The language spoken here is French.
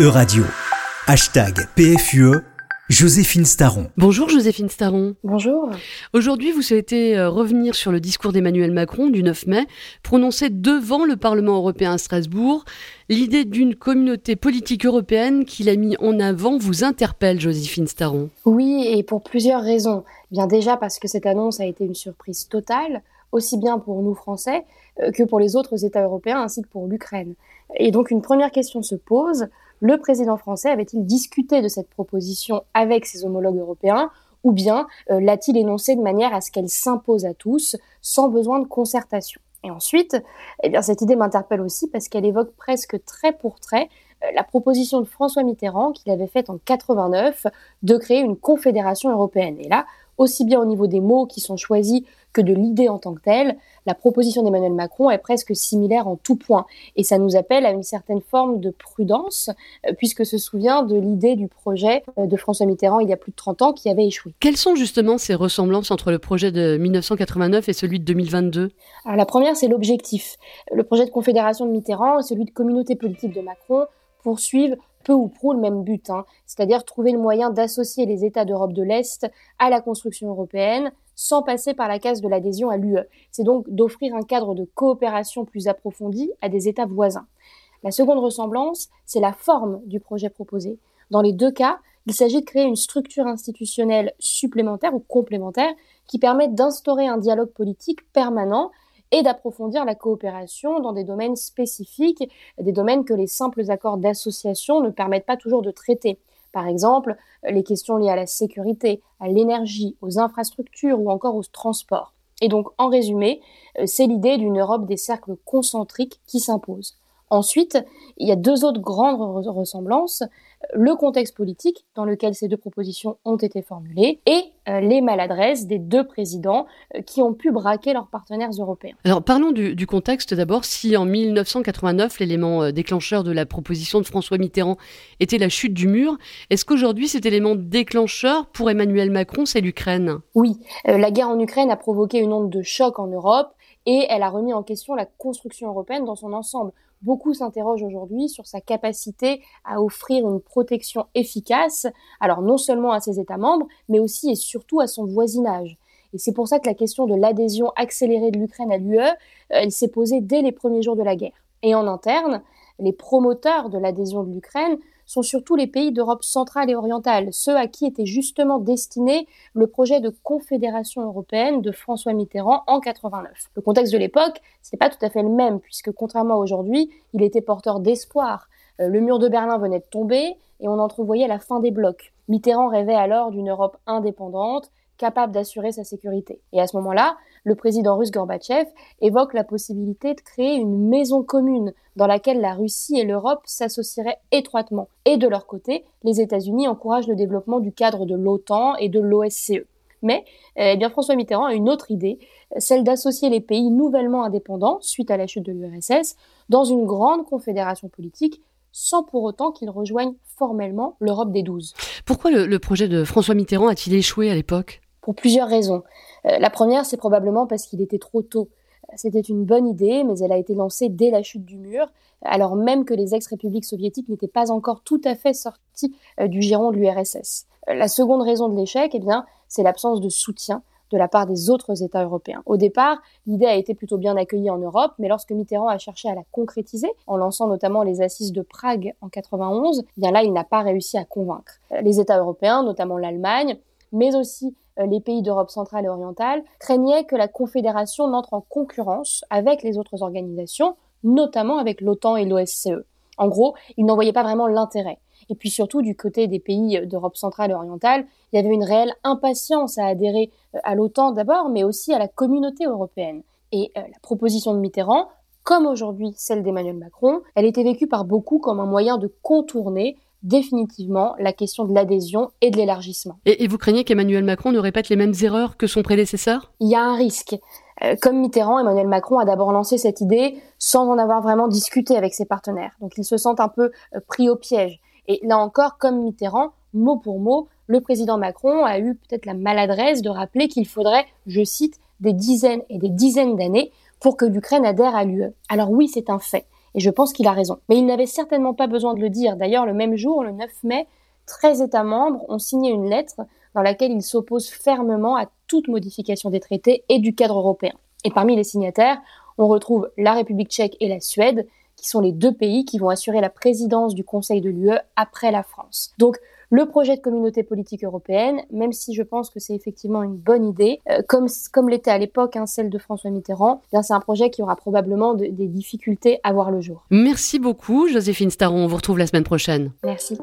E-Radio. Hashtag PFUE. Joséphine Staron. Bonjour Joséphine Staron. Bonjour. Aujourd'hui, vous souhaitez euh, revenir sur le discours d'Emmanuel Macron du 9 mai, prononcé devant le Parlement européen à Strasbourg. L'idée d'une communauté politique européenne qu'il a mis en avant vous interpelle, Joséphine Staron. Oui, et pour plusieurs raisons. Bien déjà parce que cette annonce a été une surprise totale, aussi bien pour nous Français euh, que pour les autres États européens ainsi que pour l'Ukraine. Et donc une première question se pose le président français avait-il discuté de cette proposition avec ses homologues européens ou bien euh, l'a-t-il énoncé de manière à ce qu'elle s'impose à tous sans besoin de concertation? Et ensuite, eh bien, cette idée m'interpelle aussi parce qu'elle évoque presque trait pour trait euh, la proposition de François Mitterrand qu'il avait faite en 89 de créer une confédération européenne. Et là, aussi bien au niveau des mots qui sont choisis que de l'idée en tant que telle, la proposition d'Emmanuel Macron est presque similaire en tout point. Et ça nous appelle à une certaine forme de prudence, euh, puisque se souvient de l'idée du projet euh, de François Mitterrand il y a plus de 30 ans qui avait échoué. Quelles sont justement ces ressemblances entre le projet de 1989 et celui de 2022 Alors la première, c'est l'objectif. Le projet de confédération de Mitterrand et celui de communauté politique de Macron poursuivent peu ou prou le même but, hein. c'est-à-dire trouver le moyen d'associer les États d'Europe de l'Est à la construction européenne sans passer par la case de l'adhésion à l'UE. C'est donc d'offrir un cadre de coopération plus approfondi à des États voisins. La seconde ressemblance, c'est la forme du projet proposé. Dans les deux cas, il s'agit de créer une structure institutionnelle supplémentaire ou complémentaire qui permette d'instaurer un dialogue politique permanent et d'approfondir la coopération dans des domaines spécifiques, des domaines que les simples accords d'association ne permettent pas toujours de traiter. Par exemple, les questions liées à la sécurité, à l'énergie, aux infrastructures ou encore aux transports. Et donc, en résumé, euh, c'est l'idée d'une Europe des cercles concentriques qui s'impose. Ensuite, il y a deux autres grandes ressemblances le contexte politique dans lequel ces deux propositions ont été formulées et euh, les maladresses des deux présidents euh, qui ont pu braquer leurs partenaires européens. Alors parlons du, contexte d'abord. Si en 1989 l'élément euh, déclencheur de la proposition de François Mitterrand était la chute du mur, est-ce qu'aujourd'hui cet élément déclencheur pour Emmanuel Macron c'est l'Ukraine? Oui, la guerre en Ukraine a provoqué une onde de choc en Europe et elle a remis en question la construction européenne dans son ensemble beaucoup s'interrogent aujourd'hui sur sa capacité à offrir une protection efficace, alors non seulement à ses États membres, mais aussi et surtout à son voisinage. Et c'est pour ça que la question de l'adhésion accélérée de l'Ukraine à l'UE, euh, elle s'est posée dès les premiers jours de la guerre. Et en interne, les promoteurs de l'adhésion de l'Ukraine sont surtout les pays d'Europe centrale et orientale, ceux à qui était justement destiné le projet de confédération européenne de François Mitterrand en 89. Le contexte de l'époque, n'est pas tout à fait le même, puisque contrairement à aujourd'hui, il était porteur d'espoir. Euh, le mur de Berlin venait de tomber et on entrevoyait la fin des blocs. Mitterrand rêvait alors d'une Europe indépendante, capable d'assurer sa sécurité. Et à ce moment-là, le président russe Gorbatchev évoque la possibilité de créer une maison commune dans laquelle la Russie et l'Europe s'associeraient étroitement. Et de leur côté, les États-Unis encouragent le développement du cadre de l'OTAN et de l'OSCE. Mais eh bien, François Mitterrand a une autre idée, celle d'associer les pays nouvellement indépendants, suite à la chute de l'URSS, dans une grande confédération politique sans pour autant qu'ils rejoignent formellement l'Europe des douze. Pourquoi le projet de François Mitterrand a-t-il échoué à l'époque? Pour plusieurs raisons. Euh, la première, c'est probablement parce qu'il était trop tôt. C'était une bonne idée, mais elle a été lancée dès la chute du mur, alors même que les ex-républiques soviétiques n'étaient pas encore tout à fait sorties euh, du giron de l'URSS. Euh, la seconde raison de l'échec, eh bien, c'est l'absence de soutien de la part des autres États européens. Au départ, l'idée a été plutôt bien accueillie en Europe, mais lorsque Mitterrand a cherché à la concrétiser, en lançant notamment les assises de Prague en 91, eh bien là, il n'a pas réussi à convaincre. Les États européens, notamment l'Allemagne, mais aussi les pays d'Europe centrale et orientale, craignaient que la Confédération n'entre en concurrence avec les autres organisations, notamment avec l'OTAN et l'OSCE. En gros, ils n'en voyaient pas vraiment l'intérêt. Et puis surtout, du côté des pays d'Europe centrale et orientale, il y avait une réelle impatience à adhérer euh, à l'OTAN d'abord, mais aussi à la communauté européenne. Et euh, la proposition de Mitterrand, comme aujourd'hui celle d'Emmanuel Macron, elle était vécue par beaucoup comme un moyen de contourner définitivement la question de l'adhésion et de l'élargissement. Et, vous craignez qu'Emmanuel Macron ne répète les mêmes erreurs que son prédécesseur? Il y a un risque. Euh, comme Mitterrand, Emmanuel Macron a d'abord lancé cette idée sans en avoir vraiment discuté avec ses partenaires. Donc il se sent un peu euh, pris au piège. Et là encore, comme Mitterrand, mot pour mot, le président Macron a eu peut-être la maladresse de rappeler qu'il faudrait, je cite, des dizaines et des dizaines d'années pour que l'Ukraine adhère à l'UE. Alors oui, c'est un fait. Et je pense qu'il a raison. Mais il n'avait certainement pas besoin de le dire. D'ailleurs, le même jour, le 9 mai, 13 États membres ont signé une lettre dans laquelle ils s'opposent fermement à toute modification des traités et du cadre européen. Et parmi les signataires, on retrouve la République tchèque et la Suède, qui sont les deux pays qui vont assurer la présidence du Conseil de l'UE après la France. Le projet de communauté politique européenne, même si je pense que c'est effectivement une bonne idée, euh, comme, comme l'était à l'époque hein, celle de François Mitterrand, eh c'est un projet qui aura probablement des difficultés à voir le jour. Merci beaucoup, Joséphine Staron. On vous retrouve la semaine prochaine. Merci.